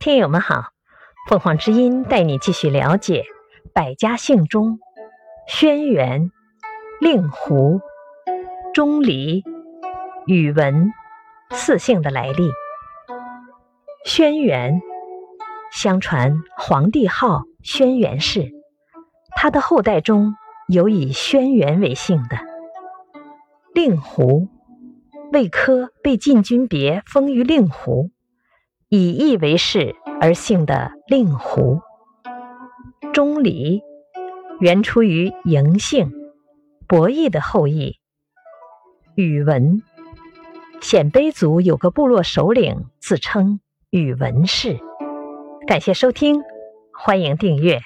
听友们好，凤凰之音带你继续了解百家姓中轩辕、令狐、钟离、宇文四姓的来历。轩辕，相传皇帝号轩辕氏，他的后代中有以轩辕为姓的。令狐，魏科被晋军别封于令狐。以义为氏而姓的令狐，钟离原出于嬴姓，伯益的后裔。宇文，鲜卑族有个部落首领自称宇文氏。感谢收听，欢迎订阅。